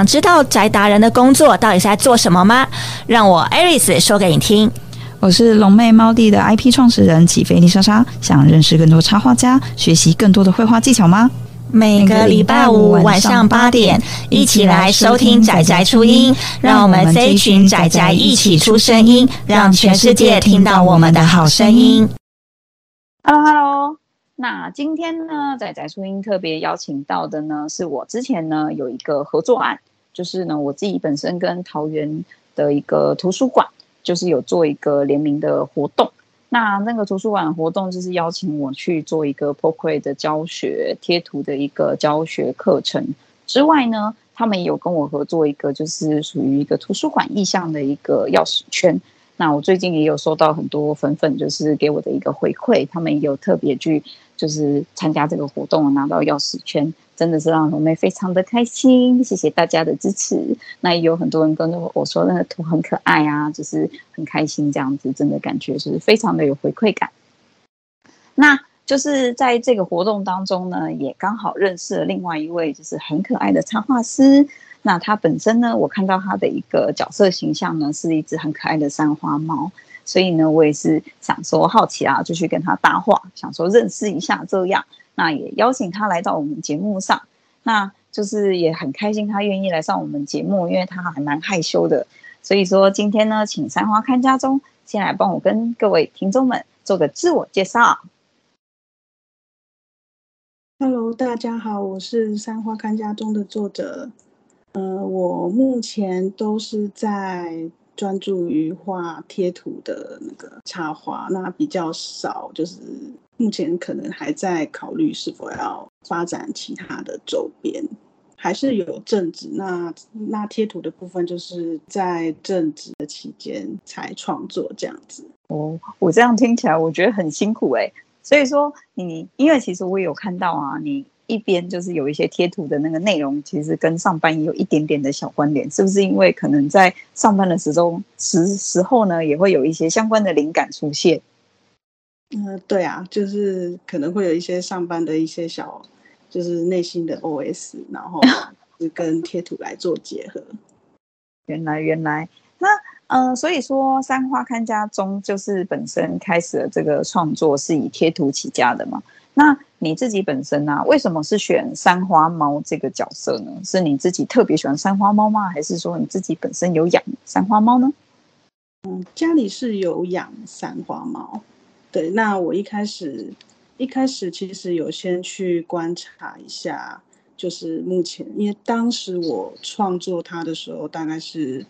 想知道宅达人的工作到底是在做什么吗？让我 Aris 说给你听。我是龙妹猫弟的 IP 创始人起飞丽莎莎，想认识更多插画家，学习更多的绘画技巧吗？每个礼拜五晚上八点，一起来收听仔仔初音，让我们这一群仔仔一起出声音，让全世界听到我们的好声音。Hello，Hello。那今天呢，仔仔初音特别邀请到的呢，是我之前呢有一个合作案，就是呢我自己本身跟桃园的一个图书馆，就是有做一个联名的活动。那那个图书馆活动就是邀请我去做一个 p o c r a t 的教学贴图的一个教学课程之外呢，他们有跟我合作一个就是属于一个图书馆意向的一个钥匙圈。那我最近也有收到很多粉粉，就是给我的一个回馈，他们也有特别去。就是参加这个活动，拿到钥匙圈，真的是让龙妹非常的开心。谢谢大家的支持。那也有很多人跟着我说，那个图很可爱啊，就是很开心这样子，真的感觉是非常的有回馈感。那就是在这个活动当中呢，也刚好认识了另外一位就是很可爱的插画师。那他本身呢，我看到他的一个角色形象呢，是一只很可爱的三花猫。所以呢，我也是想说好奇啊，就去跟他搭话，想说认识一下这样。那也邀请他来到我们节目上，那就是也很开心他愿意来上我们节目，因为他还蛮害羞的。所以说今天呢，请三花看家中先来帮我跟各位听众们做个自我介绍。Hello，大家好，我是三花看家中的作者。呃，我目前都是在。专注于画贴图的那个插画，那比较少，就是目前可能还在考虑是否要发展其他的周边，还是有正职。那那贴图的部分，就是在正职的期间才创作这样子。哦，我这样听起来，我觉得很辛苦哎。所以说你，因为其实我有看到啊，你。一边就是有一些贴图的那个内容，其实跟上班也有一点点的小关联，是不是？因为可能在上班的时中时时候呢，也会有一些相关的灵感出现。嗯、呃，对啊，就是可能会有一些上班的一些小，就是内心的 OS，然后是跟贴图来做结合。原来，原来，那嗯、呃，所以说三花看家中就是本身开始了这个创作是以贴图起家的嘛？那你自己本身呢、啊？为什么是选三花猫这个角色呢？是你自己特别喜欢三花猫吗？还是说你自己本身有养三花猫呢？嗯，家里是有养三花猫。对，那我一开始一开始其实有先去观察一下，就是目前，因为当时我创作它的时候，大概是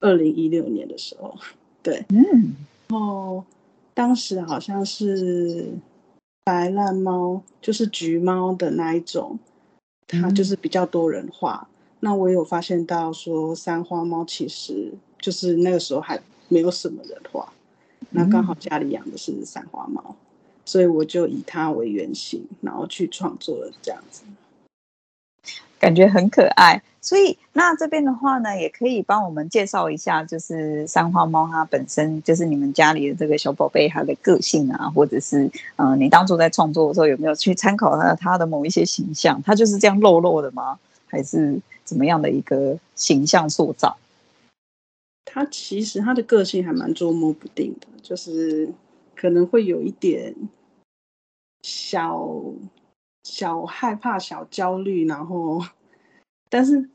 二零一六年的时候，对，嗯，然后当时好像是。白烂猫就是橘猫的那一种，它就是比较多人画。嗯、那我有发现到说，三花猫其实就是那个时候还没有什么人画。嗯、那刚好家里养的是三花猫，所以我就以它为原型，然后去创作了这样子。感觉很可爱，所以那这边的话呢，也可以帮我们介绍一下，就是三花猫它本身就是你们家里的这个小宝贝，它的个性啊，或者是嗯、你当初在创作的时候有没有去参考它它的某一些形象？它就是这样肉肉的吗？还是怎么样的一个形象塑造？它其实它的个性还蛮捉摸不定的，就是可能会有一点小。小害怕、小焦虑，然后，但是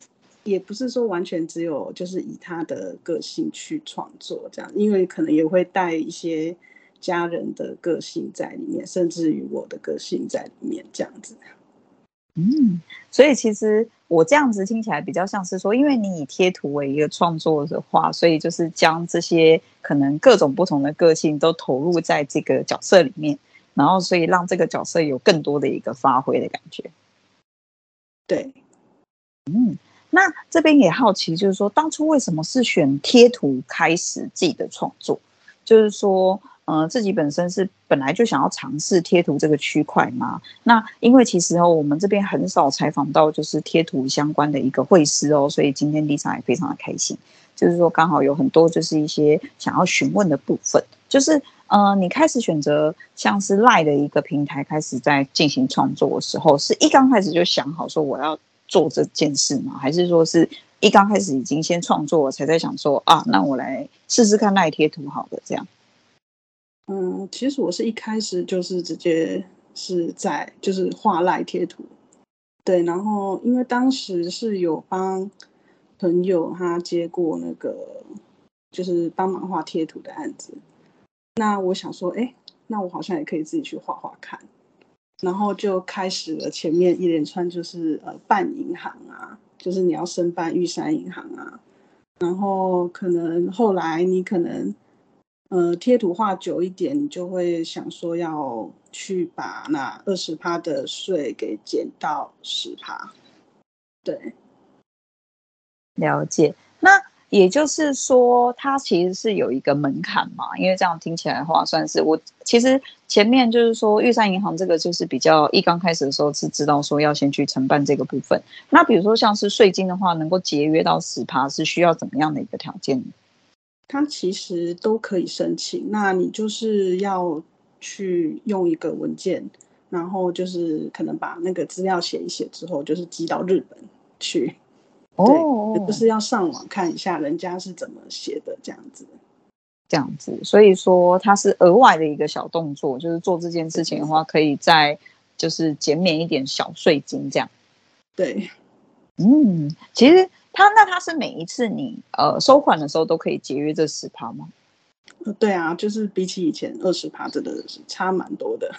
也不是说完全只有就是以他的个性去创作这样，因为可能也会带一些家人的个性在里面，甚至于我的个性在里面这样子。嗯，所以其实我这样子听起来比较像是说，因为你以贴图为一个创作的话，所以就是将这些可能各种不同的个性都投入在这个角色里面。然后，所以让这个角色有更多的一个发挥的感觉。对，嗯，那这边也好奇，就是说当初为什么是选贴图开始自己的创作？就是说，呃，自己本身是本来就想要尝试贴图这个区块嘛。那因为其实哦，我们这边很少采访到就是贴图相关的一个绘师哦，所以今天丽莎也非常的开心。就是说，刚好有很多就是一些想要询问的部分，就是。呃，你开始选择像是赖的一个平台开始在进行创作的时候，是一刚开始就想好说我要做这件事吗？还是说是一刚开始已经先创作，才在想说啊，那我来试试看赖贴图好的，这样。嗯，其实我是一开始就是直接是在就是画赖贴图，对，然后因为当时是有帮朋友他接过那个就是帮忙画贴图的案子，那我想说，哎，那我好像也可以自己去画画看，然后就开始了前面一连串就是呃办银行啊，就是你要申办玉山银行啊，然后可能后来你可能。呃，贴图画久一点，你就会想说要去把那二十趴的税给减到十趴。对，了解。那也就是说，它其实是有一个门槛嘛？因为这样听起来的话，算是我其实前面就是说，玉山银行这个就是比较一刚开始的时候是知道说要先去承办这个部分。那比如说像是税金的话，能够节约到十趴，是需要怎么样的一个条件？它其实都可以申请，那你就是要去用一个文件，然后就是可能把那个资料写一写之后，就是寄到日本去。哦，对，就是要上网看一下人家是怎么写的，这样子。这样子，所以说它是额外的一个小动作，就是做这件事情的话，可以再就是减免一点小税金，这样。对，嗯，其实。他那他是每一次你呃收款的时候都可以节约这十趴吗？对啊，就是比起以前二十趴，真的是差蛮多的。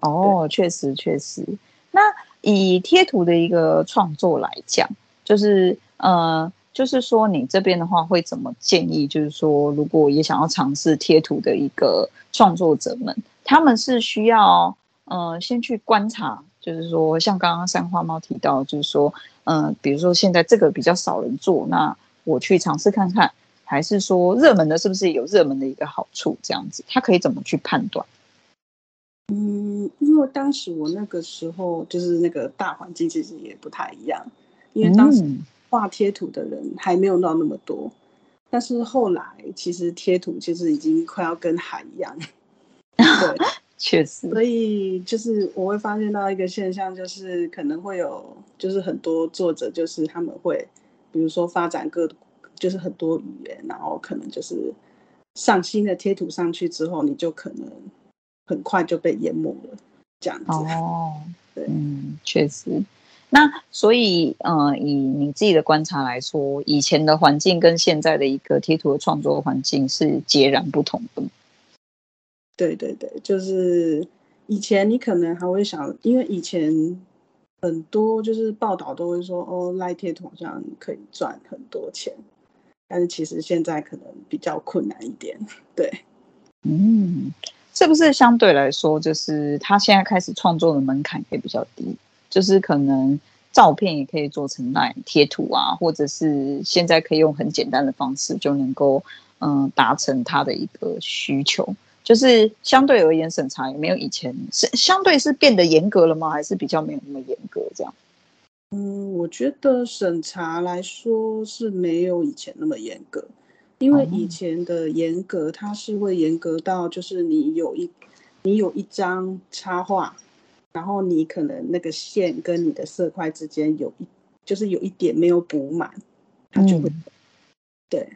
哦，确实确实。那以贴图的一个创作来讲，就是呃，就是说你这边的话会怎么建议？就是说，如果也想要尝试贴图的一个创作者们，他们是需要呃先去观察。就是说，像刚刚三花猫提到，就是说，嗯、呃，比如说现在这个比较少人做，那我去尝试看看，还是说热门的，是不是有热门的一个好处？这样子，他可以怎么去判断？嗯，因为当时我那个时候就是那个大环境其实也不太一样，因为当时画贴图的人还没有到那么多，嗯、但是后来其实贴图其实已经快要跟海一样，对。确实，所以就是我会发现到一个现象，就是可能会有，就是很多作者，就是他们会，比如说发展各，就是很多语言，然后可能就是上新的贴图上去之后，你就可能很快就被淹没了，这样子。哦，对，嗯，确实。那所以，呃，以你自己的观察来说，以前的环境跟现在的一个贴图的创作环境是截然不同的。对对对，就是以前你可能还会想，因为以前很多就是报道都会说，哦，赖贴图好像可以赚很多钱，但是其实现在可能比较困难一点。对，嗯，是不是相对来说，就是他现在开始创作的门槛也比较低，就是可能照片也可以做成那贴图啊，或者是现在可以用很简单的方式就能够嗯达成他的一个需求。就是相对而言，审查也没有以前是相对是变得严格了吗？还是比较没有那么严格这样？嗯，我觉得审查来说是没有以前那么严格，因为以前的严格，它是会严格到就是你有一你有一张插画，然后你可能那个线跟你的色块之间有一就是有一点没有补满，它就会、嗯、对。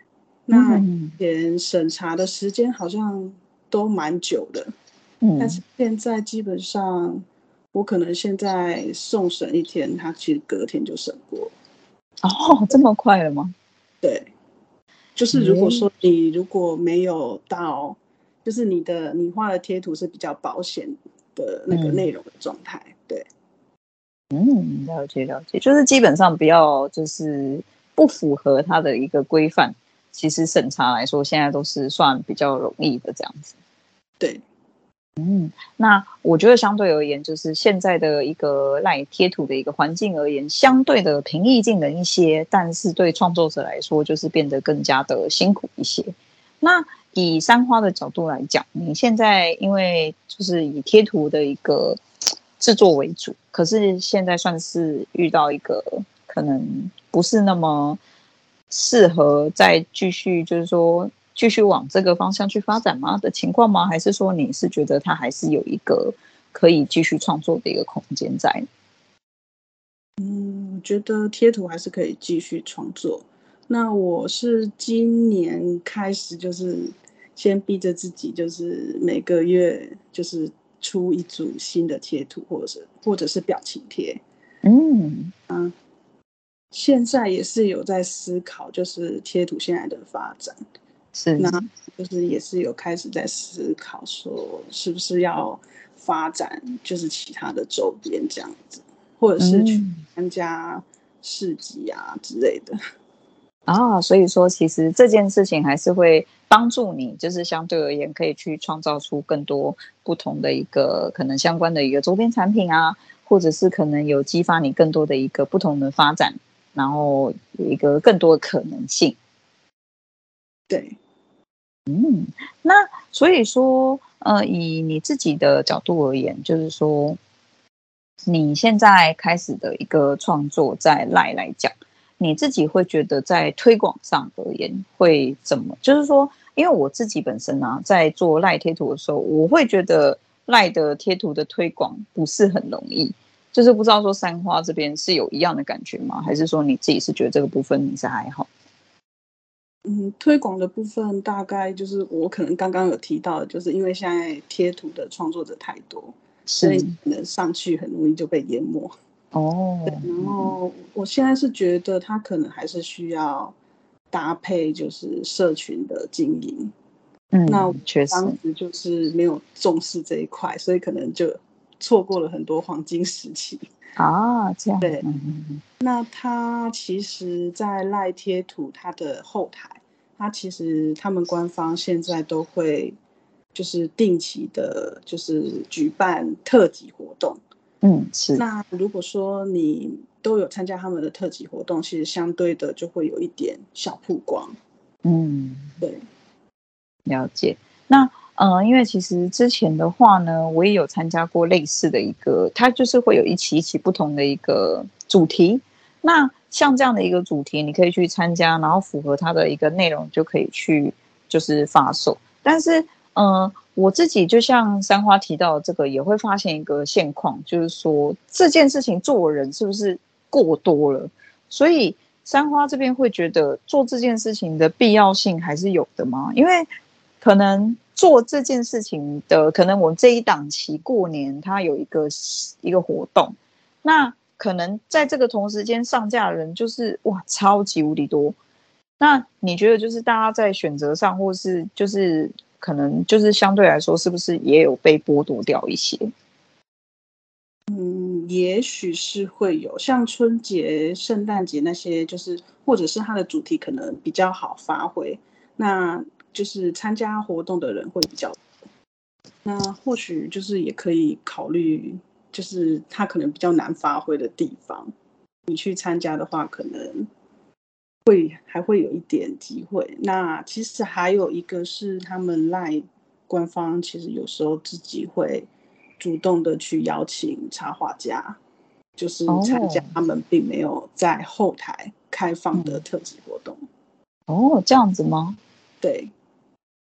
那以前审查的时间好像。都蛮久的，嗯，但是现在基本上，我可能现在送审一天，他其实隔天就审过。哦，这么快了吗？对，就是如果说你如果没有到，就是你的你画的贴图是比较保险的那个内容的状态，嗯，对。嗯，了解了解，就是基本上不要就是不符合它的一个规范。其实审查来说，现在都是算比较容易的这样子。对，嗯，那我觉得相对而言，就是现在的一个赖贴图的一个环境而言，相对的平易近人一些，但是对创作者来说，就是变得更加的辛苦一些。那以三花的角度来讲，你现在因为就是以贴图的一个制作为主，可是现在算是遇到一个可能不是那么。适合再继续，就是说继续往这个方向去发展吗的情况吗？还是说你是觉得它还是有一个可以继续创作的一个空间在？嗯，我觉得贴图还是可以继续创作。那我是今年开始，就是先逼着自己，就是每个月就是出一组新的贴图，或者是或者是表情贴。嗯啊，现在也是有在思考，就是贴图现在的发展，是那就是也是有开始在思考，说是不是要发展就是其他的周边这样子，或者是去参加市集啊之类的。啊，所以说其实这件事情还是会帮助你，就是相对而言可以去创造出更多不同的一个可能相关的一个周边产品啊，或者是可能有激发你更多的一个不同的发展，然后有一个更多的可能性。对，嗯，那所以说，呃，以你自己的角度而言，就是说你现在开始的一个创作，在 LINE 来讲。你自己会觉得在推广上而言会怎么？就是说，因为我自己本身呢、啊，在做赖贴图的时候，我会觉得赖的贴图的推广不是很容易。就是不知道说三花这边是有一样的感觉吗？还是说你自己是觉得这个部分你是还好？嗯，推广的部分大概就是我可能刚刚有提到，就是因为现在贴图的创作者太多，所以可能上去很容易就被淹没。哦，然后我现在是觉得他可能还是需要搭配，就是社群的经营。嗯，那确实，当时就是没有重视这一块，所以可能就错过了很多黄金时期啊。这样，对。那他其实，在赖贴图他的后台，他其实他们官方现在都会就是定期的，就是举办特辑活动。嗯，是。那如果说你都有参加他们的特辑活动，其实相对的就会有一点小曝光。嗯，对，了解。那呃，因为其实之前的话呢，我也有参加过类似的一个，它就是会有一期一期不同的一个主题。那像这样的一个主题，你可以去参加，然后符合它的一个内容，就可以去就是发售。但是，嗯、我自己就像三花提到这个，也会发现一个现况，就是说这件事情做人是不是过多了？所以三花这边会觉得做这件事情的必要性还是有的吗？因为可能做这件事情的，可能我们这一档期过年，它有一个一个活动，那可能在这个同时间上架的人就是哇，超级无敌多。那你觉得就是大家在选择上，或是就是？可能就是相对来说，是不是也有被剥夺掉一些？嗯，也许是会有，像春节、圣诞节那些，就是或者是它的主题可能比较好发挥，那就是参加活动的人会比较。那或许就是也可以考虑，就是它可能比较难发挥的地方，你去参加的话，可能。会还会有一点机会。那其实还有一个是他们 LINE 官方，其实有时候自己会主动的去邀请插画家，就是参加他们并没有在后台开放的特辑活动。哦，这样子吗？对，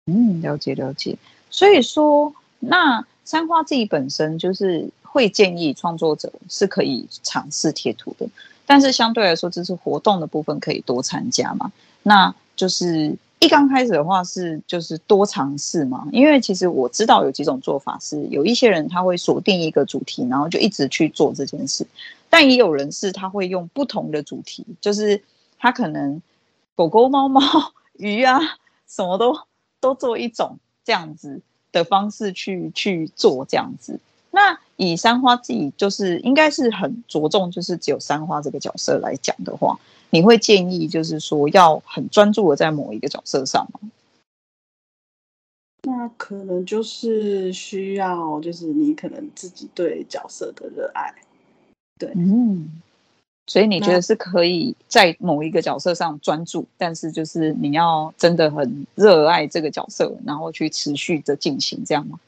嗯，了解了解。所以说，那三花自己本身就是会建议创作者是可以尝试贴图的。但是相对来说，这是活动的部分可以多参加嘛？那就是一刚开始的话是就是多尝试嘛。因为其实我知道有几种做法是，有一些人他会锁定一个主题，然后就一直去做这件事。但也有人是他会用不同的主题，就是他可能狗狗、猫猫、鱼啊，什么都都做一种这样子的方式去去做这样子。那以三花自己就是应该是很着重，就是只有三花这个角色来讲的话，你会建议就是说要很专注的在某一个角色上吗？那可能就是需要，就是你可能自己对角色的热爱，对，嗯，所以你觉得是可以在某一个角色上专注，但是就是你要真的很热爱这个角色，然后去持续的进行这样吗？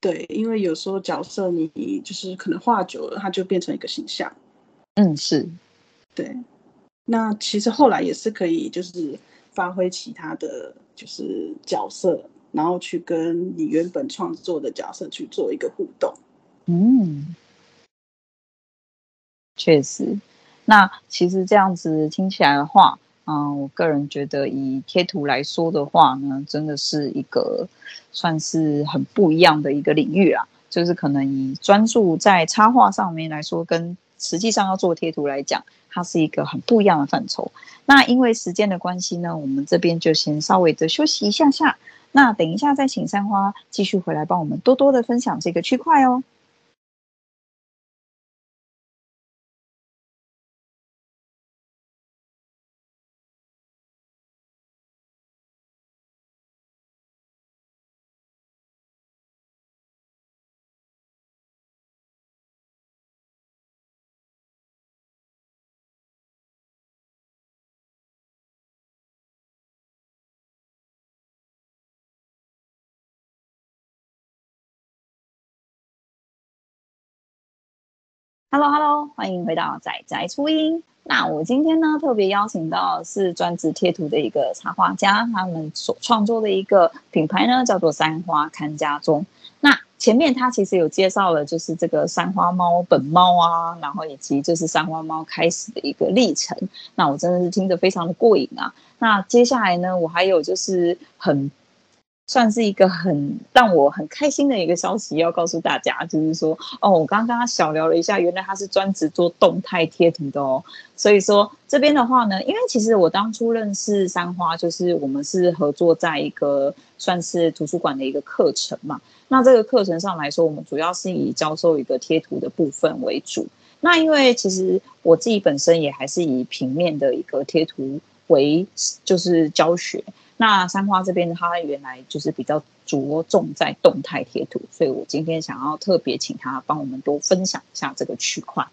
对，因为有时候角色你就是可能画久了，它就变成一个形象。嗯，是。对，那其实后来也是可以，就是发挥其他的就是角色，然后去跟你原本创作的角色去做一个互动。嗯，确实。那其实这样子听起来的话，嗯、我个人觉得以贴图来说的话呢，真的是一个算是很不一样的一个领域啊。就是可能以专注在插画上面来说，跟实际上要做贴图来讲，它是一个很不一样的范畴。那因为时间的关系呢，我们这边就先稍微的休息一下下。那等一下再请三花继续回来帮我们多多的分享这个区块哦。Hello Hello，欢迎回到仔仔初音。那我今天呢，特别邀请到是专职贴图的一个插画家，他们所创作的一个品牌呢，叫做三花看家中。那前面他其实有介绍了，就是这个三花猫本猫啊，然后以及就是三花猫开始的一个历程。那我真的是听得非常的过瘾啊。那接下来呢，我还有就是很。算是一个很让我很开心的一个消息，要告诉大家，就是说，哦，我刚刚跟他小聊了一下，原来他是专职做动态贴图的哦。所以说这边的话呢，因为其实我当初认识三花，就是我们是合作在一个算是图书馆的一个课程嘛。那这个课程上来说，我们主要是以教授一个贴图的部分为主。那因为其实我自己本身也还是以平面的一个贴图为就是教学。那三花这边，它原来就是比较着重在动态贴图，所以我今天想要特别请他帮我们多分享一下这个区块。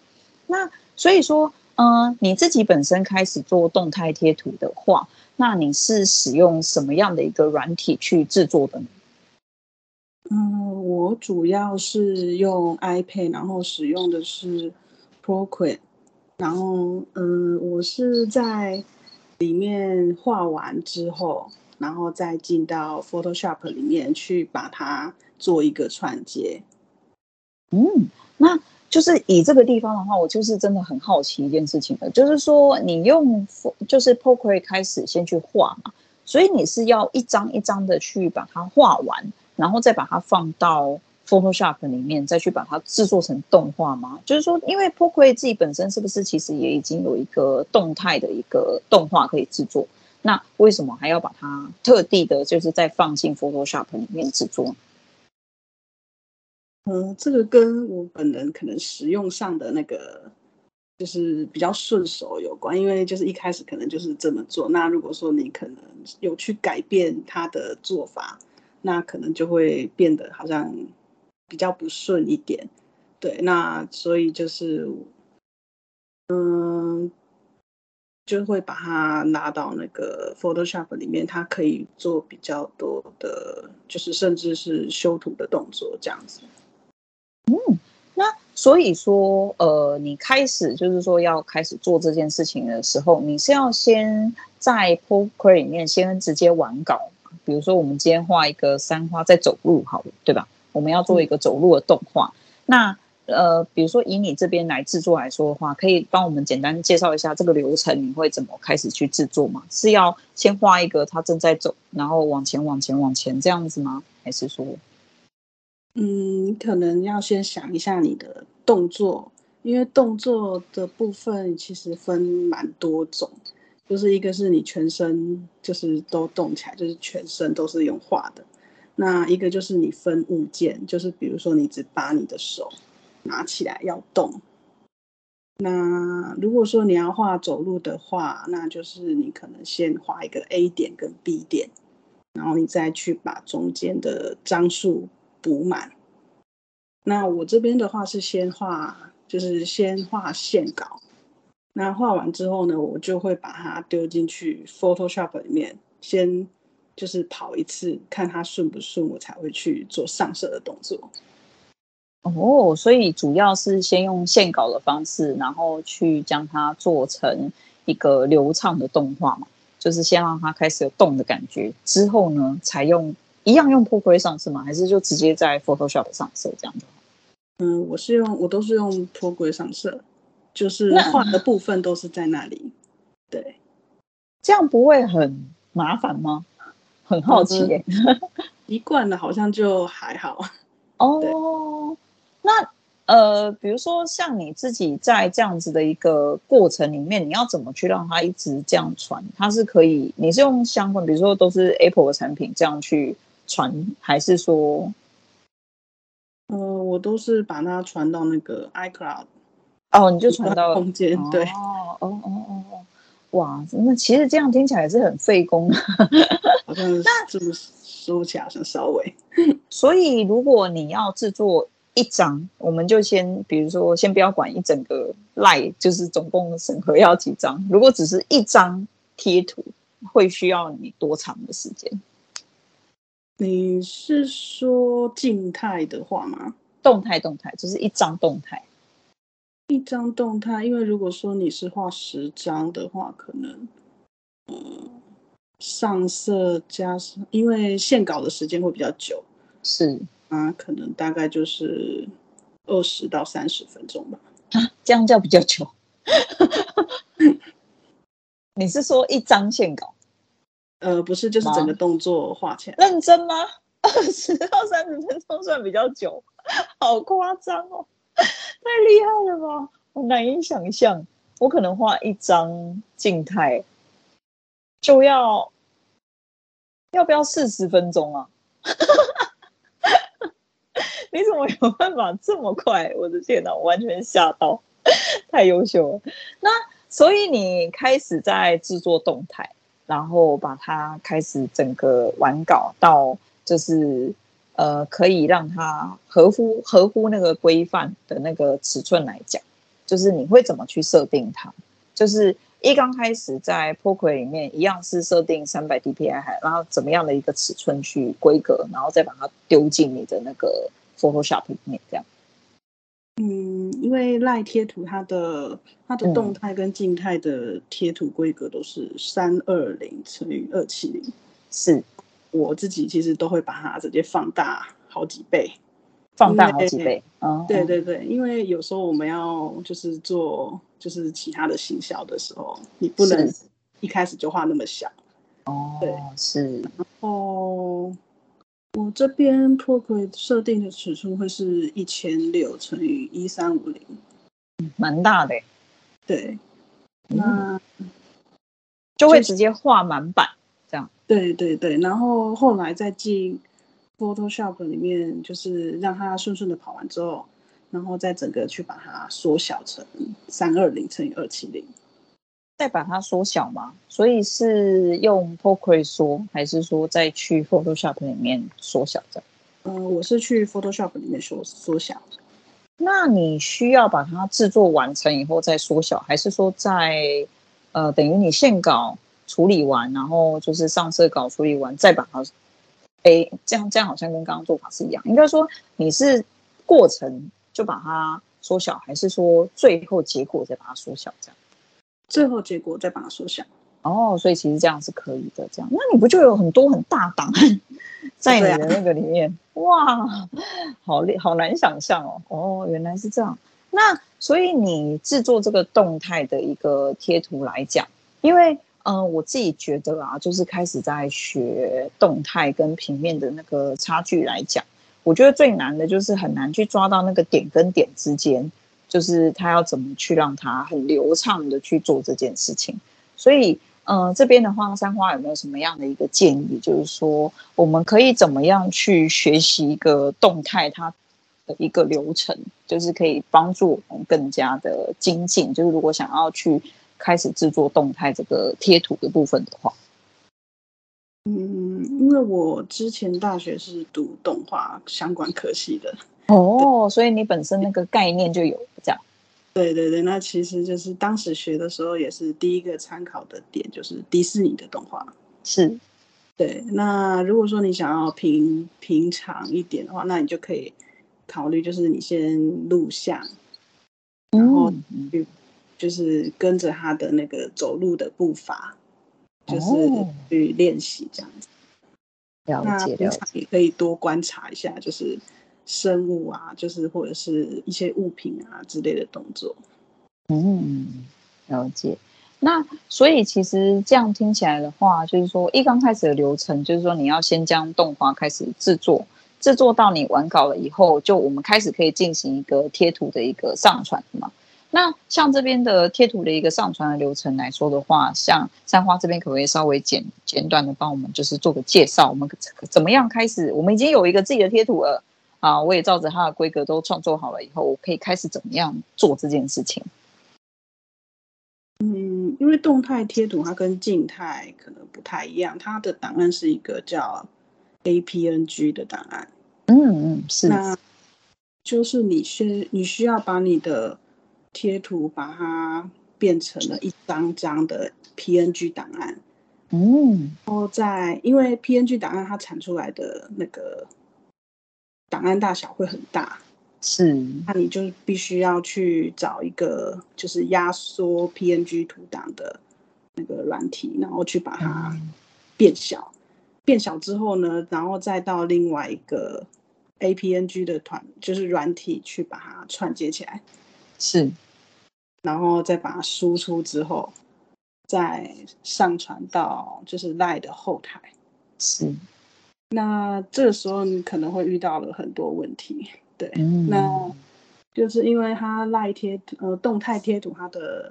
那所以说，嗯、你自己本身开始做动态贴图的话，那你是使用什么样的一个软体去制作的呢？嗯，我主要是用 iPad，然后使用的是 Procreate，然后嗯，我是在。里面画完之后，然后再进到 Photoshop 里面去把它做一个串接。嗯，那就是以这个地方的话，我就是真的很好奇一件事情了，就是说你用就是 Procreate 开始先去画嘛，所以你是要一张一张的去把它画完，然后再把它放到。Photoshop 里面再去把它制作成动画吗？就是说，因为 Procreate 自己本身是不是其实也已经有一个动态的一个动画可以制作？那为什么还要把它特地的，就是再放进 Photoshop 里面制作？嗯，这个跟我本人可能使用上的那个就是比较顺手有关，因为就是一开始可能就是这么做。那如果说你可能有去改变它的做法，那可能就会变得好像。比较不顺一点，对，那所以就是，嗯，就会把它拿到那个 Photoshop 里面，它可以做比较多的，就是甚至是修图的动作这样子。嗯，那所以说，呃，你开始就是说要开始做这件事情的时候，你是要先在 Procreate 里面先直接完稿，比如说我们今天画一个三花在走路，好了，对吧？我们要做一个走路的动画，那呃，比如说以你这边来制作来说的话，可以帮我们简单介绍一下这个流程，你会怎么开始去制作吗？是要先画一个他正在走，然后往前往前往前这样子吗？还是说，嗯，可能要先想一下你的动作，因为动作的部分其实分蛮多种，就是一个是你全身就是都动起来，就是全身都是用画的。那一个就是你分物件，就是比如说你只把你的手拿起来要动。那如果说你要画走路的话，那就是你可能先画一个 A 点跟 B 点，然后你再去把中间的张数补满。那我这边的话是先画，就是先画线稿。那画完之后呢，我就会把它丢进去 Photoshop 里面先。就是跑一次，看它顺不顺，我才会去做上色的动作。哦，所以主要是先用线稿的方式，然后去将它做成一个流畅的动画嘛，就是先让它开始有动的感觉，之后呢，才用一样用 Procreate 上色吗？还是就直接在 Photoshop 上色这样的？嗯，我是用，我都是用 Procreate 上色。就是画的部分都是在那里。那对，这样不会很麻烦吗？很好奇耶、欸，习惯了好像就还好。哦，那呃，比如说像你自己在这样子的一个过程里面，你要怎么去让它一直这样传？它是可以，你是用相关，比如说都是 Apple 的产品这样去传，还是说？呃，我都是把它传到那个 iCloud。哦，你就传到空间，对。哦哦哦哦哦，哇，那其实这样听起来也是很费工。好像是这么说起来好像稍微。所以，如果你要制作一张，我们就先，比如说，先不要管一整个 LINE，就是总共审核要几张。如果只是一张贴图，会需要你多长的时间？你是说静态的话吗？动态，动态，就是一张动态。一张动态，因为如果说你是画十张的话，可能，嗯，上色加上，因为线稿的时间会比较久，是啊，可能大概就是二十到三十分钟吧。啊，这样叫比较久？你是说一张线稿？呃，不是，就是整个动作画起来。认真吗？二十到三十分钟算比较久，好夸张哦，太厉害了吧！我难以想象，我可能画一张静态就要要不要四十分钟啊？你怎么有办法这么快？我的天哪，完全吓到，太优秀了。那所以你开始在制作动态。然后把它开始整个完稿到，就是呃，可以让它合乎合乎那个规范的那个尺寸来讲，就是你会怎么去设定它？就是一刚开始在 Procreate 里面一样是设定三百 DPI，然后怎么样的一个尺寸去规格，然后再把它丢进你的那个 Photoshop 里面这样。嗯，因为赖贴图它的它的动态跟静态的贴图规格都是三二零乘以二七零，是。我自己其实都会把它直接放大好几倍，放大好几倍。哦，对对对，因为有时候我们要就是做就是其他的行销的时候，你不能一开始就画那么小。哦，对，是，然后。我这边 Procreate 设定的尺寸会是一千六乘以一三五零，蛮大的。对，那就会直接画满版这样。对对对，然后后来再进 Photoshop 里面，就是让它顺顺的跑完之后，然后再整个去把它缩小成三二零乘以二七零。再把它缩小吗？所以是用 Procreate 缩，还是说再去 Photoshop 里面缩小的？嗯、呃，我是去 Photoshop 里面缩缩小。那你需要把它制作完成以后再缩小，还是说在呃等于你线稿处理完，然后就是上色稿处理完再把它？哎，这样这样好像跟刚刚做法是一样。应该说你是过程就把它缩小，还是说最后结果再把它缩小这样？最后结果再把它缩小哦，所以其实这样是可以的。这样，那你不就有很多很大档 在你的那个里面？啊、哇，好厉，好难想象哦。哦，原来是这样。那所以你制作这个动态的一个贴图来讲，因为嗯、我自己觉得啊，就是开始在学动态跟平面的那个差距来讲，我觉得最难的就是很难去抓到那个点跟点之间。就是他要怎么去让他很流畅的去做这件事情，所以，呃，这边的话，三花有没有什么样的一个建议？就是说，我们可以怎么样去学习一个动态它的一个流程，就是可以帮助我们更加的精进。就是如果想要去开始制作动态这个贴图的部分的话，嗯，因为我之前大学是读动画相关科系的。哦，所以你本身那个概念就有这样。对对对，那其实就是当时学的时候，也是第一个参考的点，就是迪士尼的动画。是，对。那如果说你想要平平常一点的话，那你就可以考虑，就是你先录像，然后就就是跟着他的那个走路的步伐，就是去练习这样子。了解了解，也可以多观察一下，就是。生物啊，就是或者是一些物品啊之类的动作。嗯，了解。那所以其实这样听起来的话，就是说一刚开始的流程，就是说你要先将动画开始制作，制作到你完稿了以后，就我们开始可以进行一个贴图的一个上传嘛。那像这边的贴图的一个上传的流程来说的话，像三花这边可不可以稍微简简短的帮我们就是做个介绍？我们怎么样开始？我们已经有一个自己的贴图了啊，我也照着它的规格都创作好了以后，我可以开始怎么样做这件事情？嗯，因为动态贴图它跟静态可能不太一样，它的档案是一个叫 APNG 的档案。嗯嗯，是。那就是你需你需要把你的贴图把它变成了一张张的 PNG 档案，嗯，然后在因为 PNG 档案它产出来的那个档案大小会很大，是，那你就必须要去找一个就是压缩 PNG 图档的那个软体，然后去把它变小，嗯、变小之后呢，然后再到另外一个 APNG 的团就是软体去把它串接起来，是。然后再把它输出之后，再上传到就是 LINE 的后台。是，那这个时候你可能会遇到了很多问题。对，嗯、那就是因为它 LINE 贴呃动态贴图它的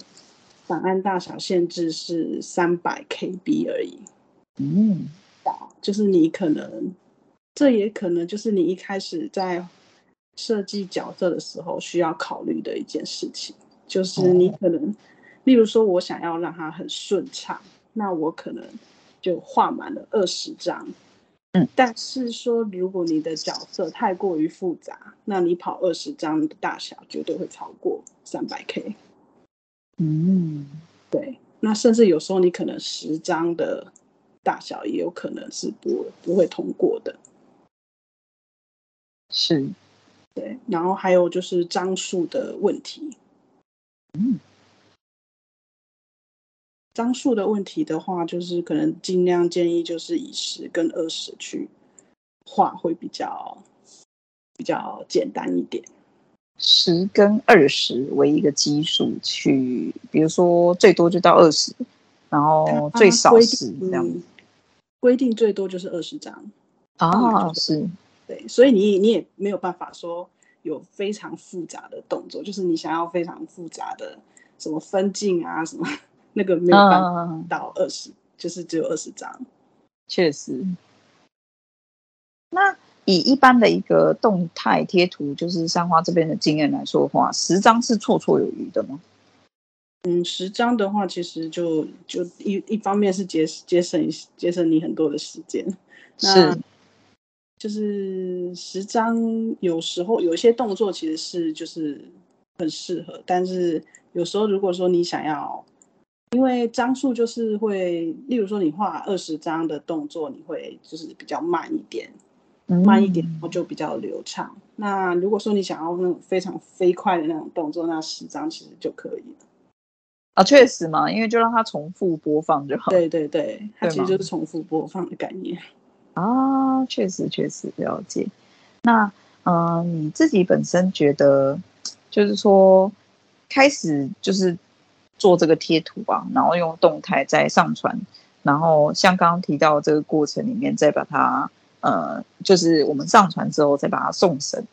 档案大小限制是三百 KB 而已。嗯，就是你可能这也可能就是你一开始在设计角色的时候需要考虑的一件事情。就是你可能，例如说，我想要让它很顺畅，那我可能就画满了二十张，嗯，但是说如果你的角色太过于复杂，那你跑二十张的大小绝对会超过三百 K，嗯，对，那甚至有时候你可能十张的大小也有可能是不不会通过的，是，对，然后还有就是张数的问题。嗯，张数的问题的话，就是可能尽量建议就是以十跟二十去画会比较比较简单一点。十跟二十为一个基数去，比如说最多就到二十，然后最少是这样。规定最多就是二十张啊，是，对，所以你你也没有办法说。有非常复杂的动作，就是你想要非常复杂的什么分镜啊，什么那个没有办法到二十，就是只有二十张。确实。那以一般的一个动态贴图，就是三花这边的经验来说的话，十张是绰绰有余的吗？嗯，十张的话，其实就就一一方面是节节省节省你很多的时间，是。就是十张，有时候有一些动作其实是就是很适合，但是有时候如果说你想要，因为张数就是会，例如说你画二十张的动作，你会就是比较慢一点，慢一点，然后就比较流畅。嗯。那如果说你想要那种非常飞快的那种动作，那十张其实就可以了。啊，确实嘛，因为就让它重复播放就好。对对对，它其实就是重复播放的概念。啊，确实确实了解。那嗯、你自己本身觉得，就是说开始就是做这个贴图啊，然后用动态再上传，然后像刚刚提到这个过程里面，再把它呃，就是我们上传之后再把它送审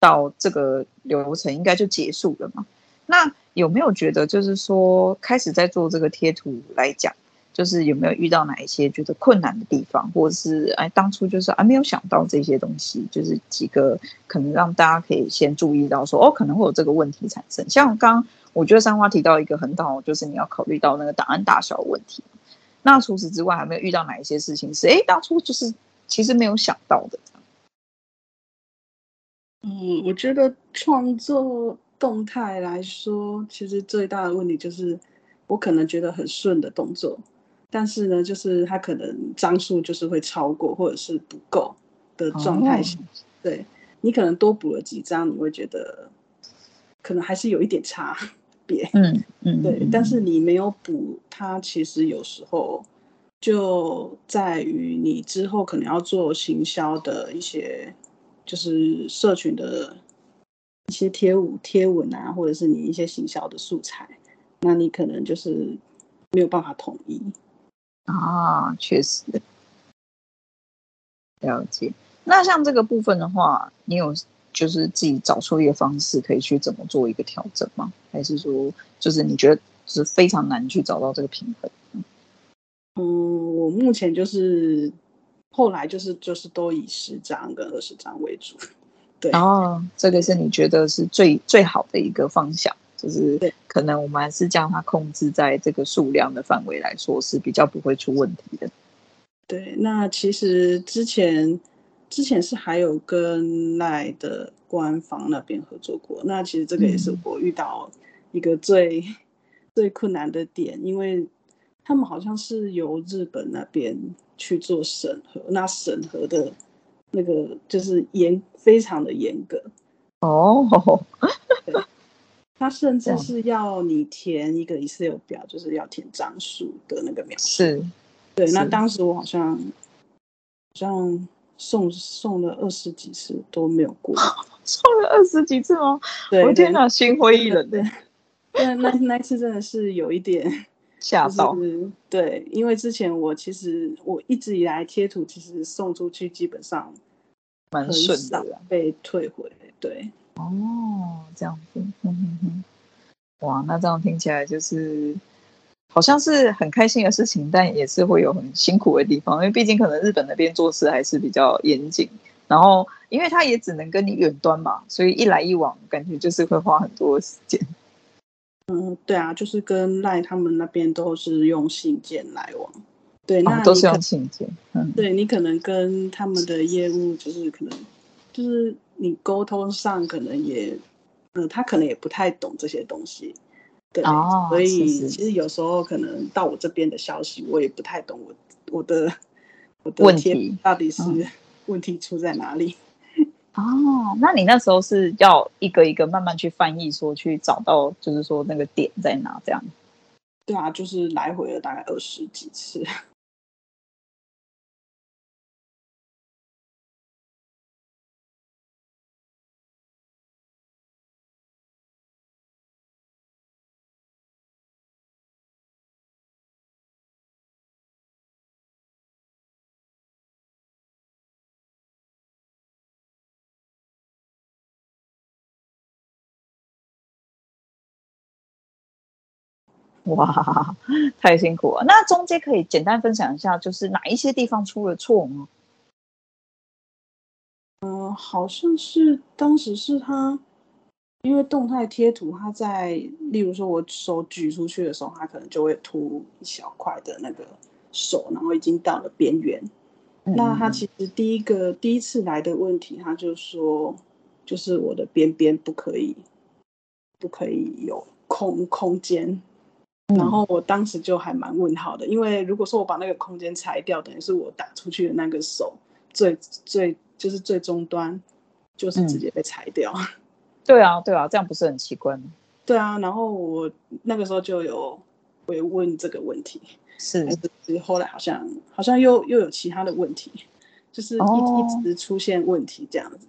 到这个流程，应该就结束了嘛？那有没有觉得，就是说开始在做这个贴图来讲？就是有没有遇到哪一些觉得困难的地方，或者是哎，当初就是还没有想到这些东西，就是几个可能让大家可以先注意到说，哦，可能会有这个问题产生。像刚刚我觉得三花提到一个很好，就是你要考虑到那个档案大小的问题。那除此之外，还没有遇到哪一些事情是哎，当初就是其实没有想到的？嗯，我觉得创作动态来说，其实最大的问题就是我可能觉得很顺的动作。但是呢，就是它可能张数就是会超过或者是不够的状态下，哦、对你可能多补了几张，你会觉得可能还是有一点差别，嗯 嗯，对。但是你没有补，它其实有时候就在于你之后可能要做行销的一些，就是社群的一些贴文贴文啊，或者是你一些行销的素材，那你可能就是没有办法统一啊，确实了解。那像这个部分的话，你有就是自己找出一个方式，可以去怎么做一个调整吗？还是说，就是你觉得是非常难去找到这个平衡？嗯，我目前就是后来就是就是都以十张跟二十张为主。对哦，这个是你觉得是最最好的一个方向，就是可能我们还是将它控制在这个数量的范围来说是比较不会出问题的。对，那其实之前。之前是还有跟赖的官方那边合作过，那其实这个也是我遇到一个最、嗯、最困难的点，因为他们好像是由日本那边去做审核，那审核的那个就是严非常的严格哦，他甚至是要你填一个 Excel 表，就是要填张数的那个描述，是对，那当时我好像好像。送送了二十几次都没有过，送了二十几次吗？对，我天哪，心灰意冷的。对，那那次真的是有一点 吓到。对，因为之前我其实我一直以来贴图其实送出去基本上蛮顺的，被退回。对，哦，这样子，嗯哼哼，哇，那这样听起来就是。好像是很开心的事情，但也是会有很辛苦的地方，因为毕竟可能日本那边做事还是比较严谨，然后因为他也只能跟你远端嘛，所以一来一往感觉就是会花很多时间。嗯，对啊，就是跟赖他们那边都是用信件来往，对，那、哦、都是用信件。嗯，对你可能跟他们的业务就是可能就是你沟通上可能也，嗯，他可能也不太懂这些东西。对，哦、所以其实有时候可能到我这边的消息，我也不太懂我我的我的问题到底是 问题出在哪里。哦，那你那时候是要一个一个慢慢去翻译，说去找到，就是说那个点在哪这样？对啊，就是来回了大概二十几次。哇，太辛苦了！那中间可以简单分享一下，就是哪一些地方出了错吗？嗯、呃，好像是当时是他，因为动态贴图，他在例如说我手举出去的时候，他可能就会凸一小块的那个手，然后已经到了边缘。嗯、那他其实第一个第一次来的问题，他就说，就是我的边边不可以，不可以有空空间。然后我当时就还蛮问号的，因为如果说我把那个空间裁掉，等于是我打出去的那个手最最就是最终端，就是直接被裁掉。嗯。对啊，对啊，这样不是很奇怪吗？对啊，然后我那个时候就有会问这个问题，是，是后来好像好像又又有其他的问题，就是一、哦、一直出现问题这样子，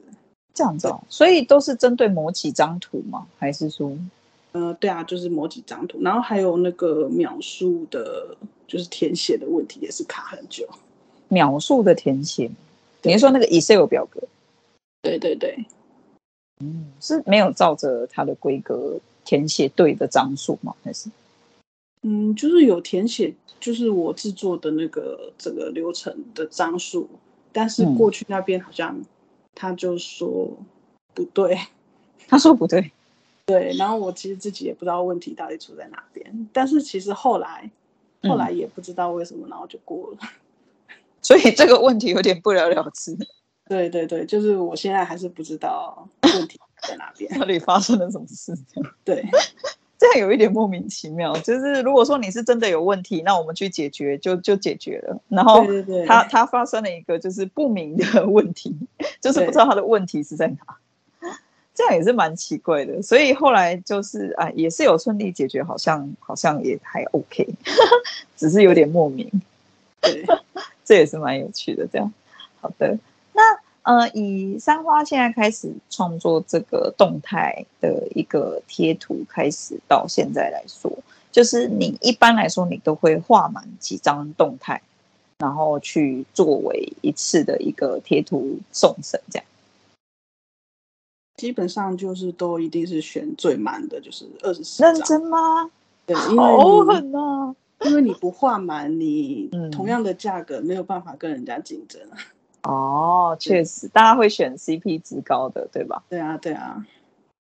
这样子，哦，所以都是针对某几张图吗？还是说？呃，对啊，就是某几张图，然后还有那个描述的，就是填写的问题也是卡很久。描述的填写，等于说那个 Excel 表格。对对对，嗯，是没有照着它的规格填写对的张数吗？还是？嗯，就是有填写，就是我制作的那个整个流程的张数，但是过去那边好像他就说不对，嗯、他说不对。对，然后我其实自己也不知道问题到底出在哪边，但是其实后来，后来也不知道为什么，然后就过了。所以这个问题有点不了了之。对对对，就是我现在还是不知道问题在哪边，到底发生了什么事。对，这样有一点莫名其妙。就是如果说你是真的有问题，那我们去解决就就解决了。然后他他发生了一个就是不明的问题，就是不知道他的问题是在哪。这样也是蛮奇怪的，所以后来就是啊，也是有顺利解决，好像好像也还 OK，只是有点莫名。对，这也是蛮有趣的。这样，好的，那呃，以三花现在开始创作这个动态的一个贴图开始到现在来说，就是你一般来说你都会画满几张动态，然后去作为一次的一个贴图送审这样。基本上就是都一定是选最满的，就是二十四张。认真吗？对，好狠啊！因为你不画满，你同样的价格没有办法跟人家竞争。哦，确实，大家会选 CP 值高的，对吧？对啊，对啊。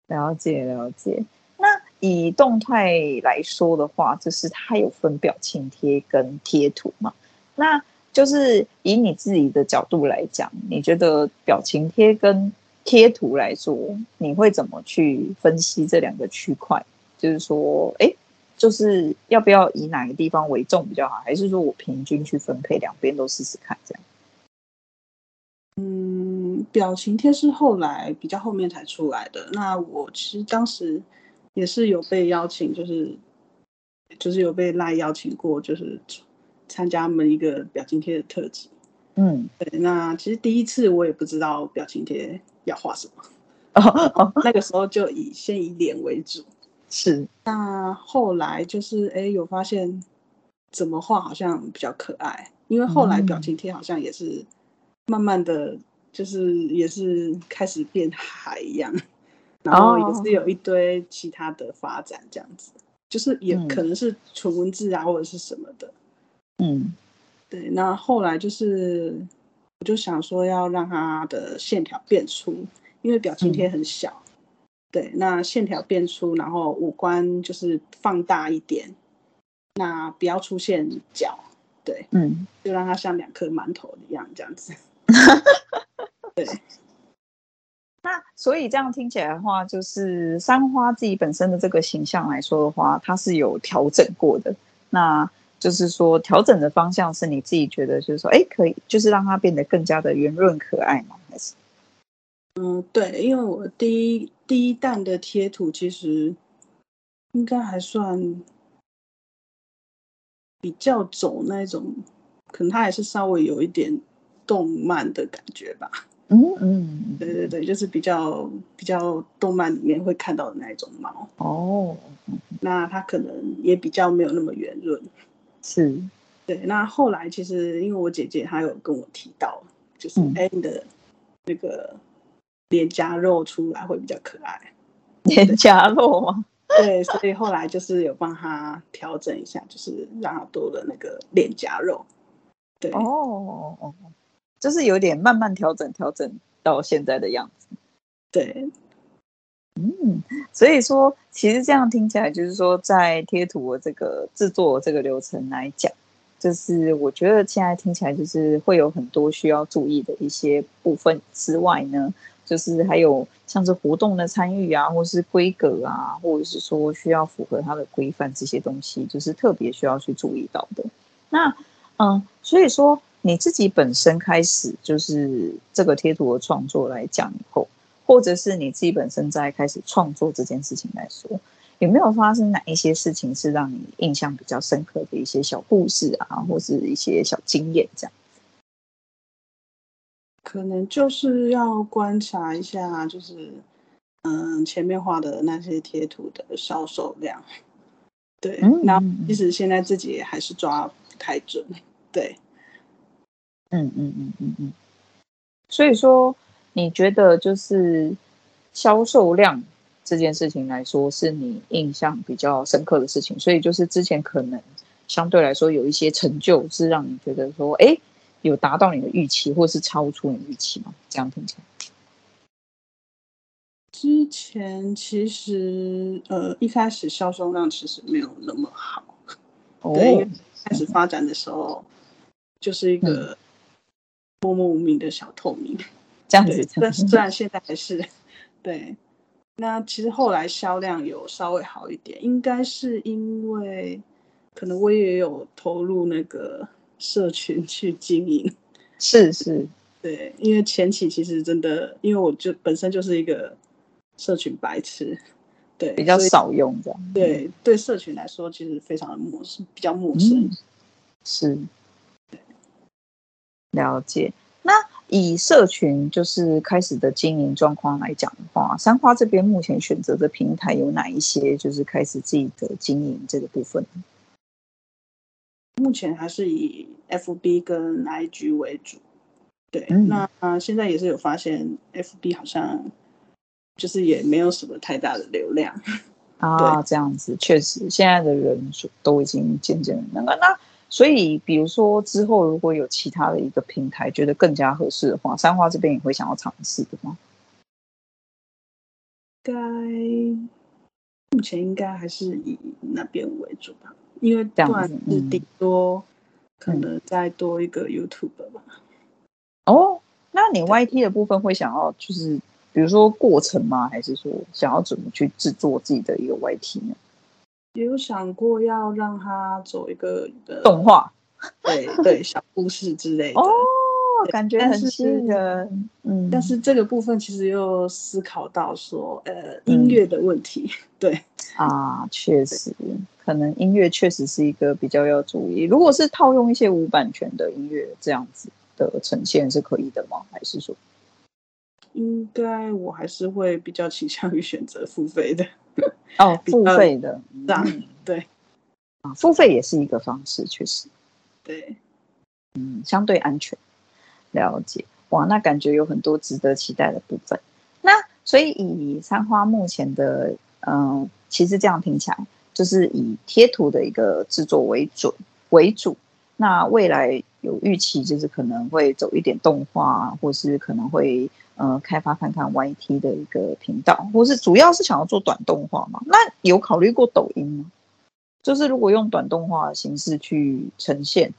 了解，了解。那以动态来说的话，就是它有分表情贴跟贴图嘛？那就是以你自己的角度来讲，你觉得表情贴跟贴图来说，你会怎么去分析这两个区块？就是说，哎，就是要不要以哪个地方为重比较好，还是说我平均去分配两边都试试看这样？嗯，表情贴是后来比较后面才出来的。那我其实当时也是有被邀请，就是就是有被赖邀请过，就是参加他们一个表情贴的特辑。嗯，对。那其实第一次我也不知道表情贴。要画什么？哦，那个时候就以先以脸为主。是。那后来就是哎，有发现怎么画好像比较可爱，因为后来表情贴好像也是慢慢的就是也是开始变海一样，然后也是有一堆其他的发展这样子，就是也可能是纯文字啊或者是什么的。嗯，对。那后来就是。我就想说要让它的线条变粗，因为表情贴很小，嗯、对，那线条变粗，然后五官就是放大一点，那不要出现角，对，嗯，就让它像两颗馒头一样这样子。对，那所以这样听起来的话，就是三花自己本身的这个形象来说的话，它是有调整过的。那就是说，调整的方向是你自己觉得，就是说，哎，可以，就是让它变得更加的圆润可爱吗？还是？嗯，对，因为我第一第一弹的贴图其实应该还算比较走那种，可能它还是稍微有一点动漫的感觉吧。嗯嗯，对对对，就是比较比较动漫里面会看到的那一种猫。哦，那它可能也比较没有那么圆润。是，对。那后来其实，因为我姐姐她有跟我提到，就是哎，你的那个脸颊肉出来会比较可爱。脸颊肉吗？对，所以后来就是有帮她调整一下，就是让她多了那个脸颊肉。对，哦哦，就是有点慢慢调整，调整到现在的样子。对。嗯，所以说，其实这样听起来，就是说，在贴图的这个制作这个流程来讲，就是我觉得现在听起来，就是会有很多需要注意的一些部分之外呢，就是还有像是活动的参与啊，或是规格啊，或者是说需要符合它的规范这些东西，就是特别需要去注意到的。那嗯，所以说你自己本身开始就是这个贴图的创作来讲以后。或者是你自己本身在开始创作这件事情来说，有没有发生哪一些事情是让你印象比较深刻的一些小故事啊，或是一些小经验这样子？可能就是要观察一下，就是嗯，前面画的那些贴图的销售量。对，那、嗯、其实现在自己也还是抓不太准。对，嗯嗯嗯嗯嗯，所以说。你觉得就是销售量这件事情来说，是你印象比较深刻的事情，所以就是之前可能相对来说有一些成就，是让你觉得说，哎，有达到你的预期，或是超出你的预期吗？这样听起来。之前其实呃一开始销售量其实没有那么好，哦，对，开始发展的时候就是一个默默无名的小透明。这样子，但是虽然现在还是对，那其实后来销量有稍微好一点，应该是因为可能我也有投入那个社群去经营，是是，对，因为前期其实真的，因为我就本身就是一个社群白痴，对，比较少用这样，对对，社群来说其实非常的陌生，比较陌生，嗯、是，了解。那以社群就是开始的经营状况来讲的话，三花这边目前选择的平台有哪一些？就是开始自己的经营这个部分。目前还是以 FB 跟 IG 为主。对，嗯、那现在也是有发现，FB 好像就是也没有什么太大的流量啊。这样子确实，现在的人都已经渐渐那个那。所以，比如说之后如果有其他的一个平台觉得更加合适的话，三花这边也会想要尝试的吗？该目前应该还是以那边为主吧，因为不然是顶多可能再多一个 YouTube 吧。哦，那你 YT 的部分会想要就是比如说过程吗？还是说想要怎么去制作自己的一个 YT 呢？也有想过要让他走一个动画，对对，小故事之类的哦，感觉很吸引人。嗯，但是这个部分其实又思考到说，呃，音乐的问题。嗯、对啊，确实，可能音乐确实是一个比较要注意。如果是套用一些无版权的音乐这样子的呈现是可以的吗？还是说，应该我还是会比较倾向于选择付费的。哦，付费的，嗯，对，啊，付费也是一个方式，确实，对，嗯，相对安全，了解，哇，那感觉有很多值得期待的部分。那所以以三花目前的，嗯，其实这样听起来就是以贴图的一个制作为准为主。那未来有预期，就是可能会走一点动画，或是可能会。呃，开发看看 YT 的一个频道，或是主要是想要做短动画嘛？那有考虑过抖音吗？就是如果用短动画的形式去呈现，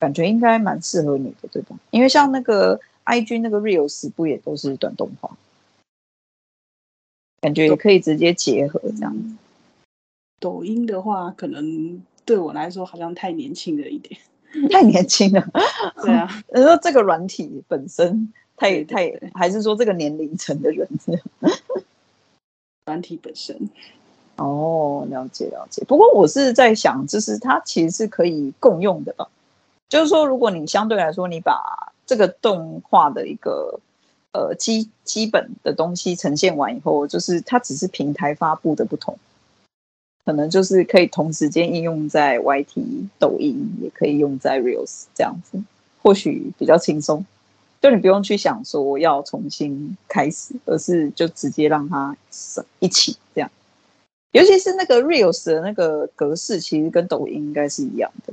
感觉应该蛮适合你的，对吧？因为像那个 IG 那个 Reels 不也都是短动画？感觉也可以直接结合这样子。抖音的话，可能对我来说好像太年轻了一点，太年轻了。对啊，你说这个软体本身。太太，还是说这个年龄层的人？软体本身哦，了解了解。不过我是在想，就是它其实是可以共用的吧？就是说，如果你相对来说，你把这个动画的一个呃基基本的东西呈现完以后，就是它只是平台发布的不同，可能就是可以同时间应用在 YT、抖音，也可以用在 Reels 这样子，或许比较轻松。就你不用去想说要重新开始，而是就直接让它一起这样。尤其是那个 Reels 的那个格式，其实跟抖音应该是一样的。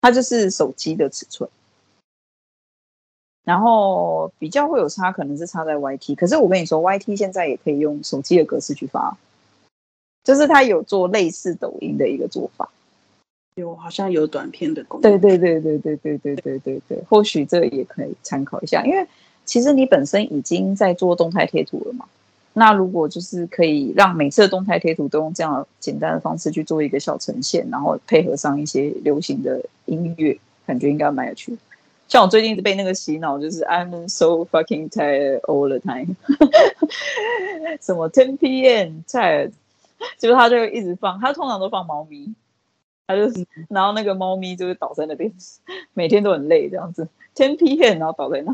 它就是手机的尺寸，然后比较会有差，可能是差在 YT。可是我跟你说，YT 现在也可以用手机的格式去发，就是他有做类似抖音的一个做法。有好像有短片的功能，对对对对对对对对对对，或许这也可以参考一下，因为其实你本身已经在做动态贴图了嘛。那如果就是可以让每次的动态贴图都用这样简单的方式去做一个小呈现，然后配合上一些流行的音乐，感觉应该蛮有趣的。像我最近一直被那个洗脑，就是 I'm so fucking tired all the time，什么10 PM tired，就是他就一直放，他通常都放猫咪。他就是，然后那个猫咪就是倒在那边，每天都很累这样子。10 PM，然后倒在那，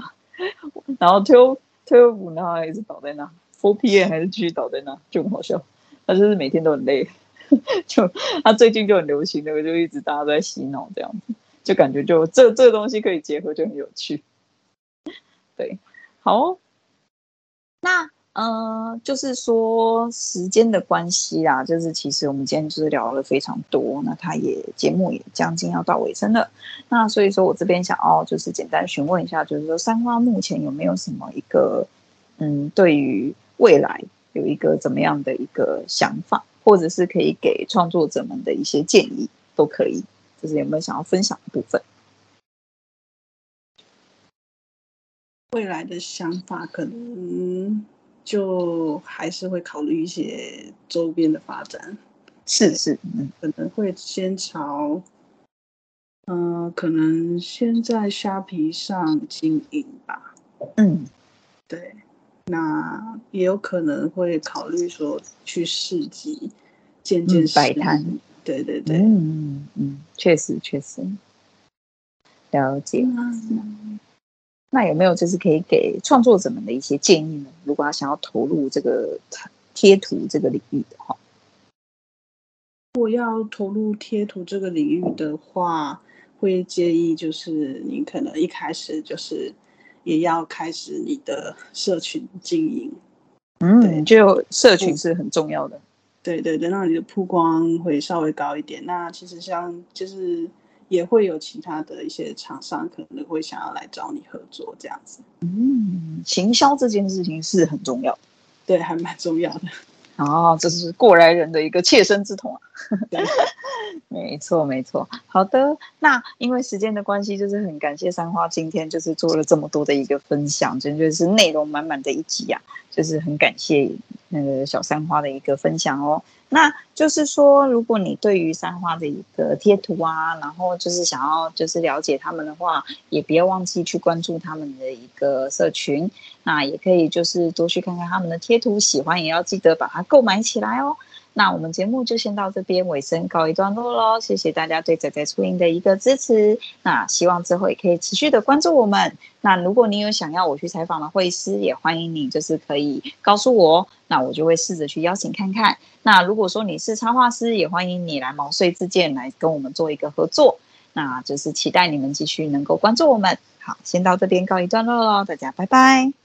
然后 twelve twelve，然后一直倒在那。4 PM 还是继续倒在那，就很好笑。他就是每天都很累，就他最近就很流行那个，就一直大家都在洗脑这样子，就感觉就这这东西可以结合，就很有趣。对，好，那。嗯，就是说时间的关系啦，就是其实我们今天就是聊了非常多，那他也节目也将近要到尾声了，那所以说我这边想要就是简单询问一下，就是说三花目前有没有什么一个嗯，对于未来有一个怎么样的一个想法，或者是可以给创作者们的一些建议都可以，就是有没有想要分享的部分？未来的想法可能。就还是会考虑一些周边的发展，是是，嗯，可能会先朝，嗯、呃，可能先在虾皮上经营吧，嗯，对，那也有可能会考虑说去市集见见摆摊，对对对，嗯嗯，确实确实，了解。嗯那有没有就是可以给创作者们的一些建议呢？如果他想要投入这个贴图这个领域的话，如果要投入贴图这个领域的话，会建议就是你可能一开始就是也要开始你的社群经营。嗯，对，就社群是很重要的。对对对，那你的曝光会稍微高一点。那其实像就是。也会有其他的一些厂商可能会想要来找你合作这样子。嗯，行销这件事情是很重要，对，还蛮重要的。哦，这是过来人的一个切身之痛啊。对，没错没错。好的，那因为时间的关系，就是很感谢三花今天就是做了这么多的一个分享，真的是内容满满的一集啊，就是很感谢那个小三花的一个分享哦。那就是说，如果你对于三花的一个贴图啊，然后就是想要就是了解他们的话，也别忘记去关注他们的一个社群。那也可以就是多去看看他们的贴图，喜欢也要记得把它购买起来哦。那我们节目就先到这边尾声告一段落喽，谢谢大家对仔仔初音的一个支持。那希望之后也可以持续的关注我们。那如果你有想要我去采访的绘师，也欢迎你就是可以告诉我，那我就会试着去邀请看看。那如果说你是插画师，也欢迎你来毛遂自荐来跟我们做一个合作。那就是期待你们继续能够关注我们。好，先到这边告一段落喽，大家拜拜。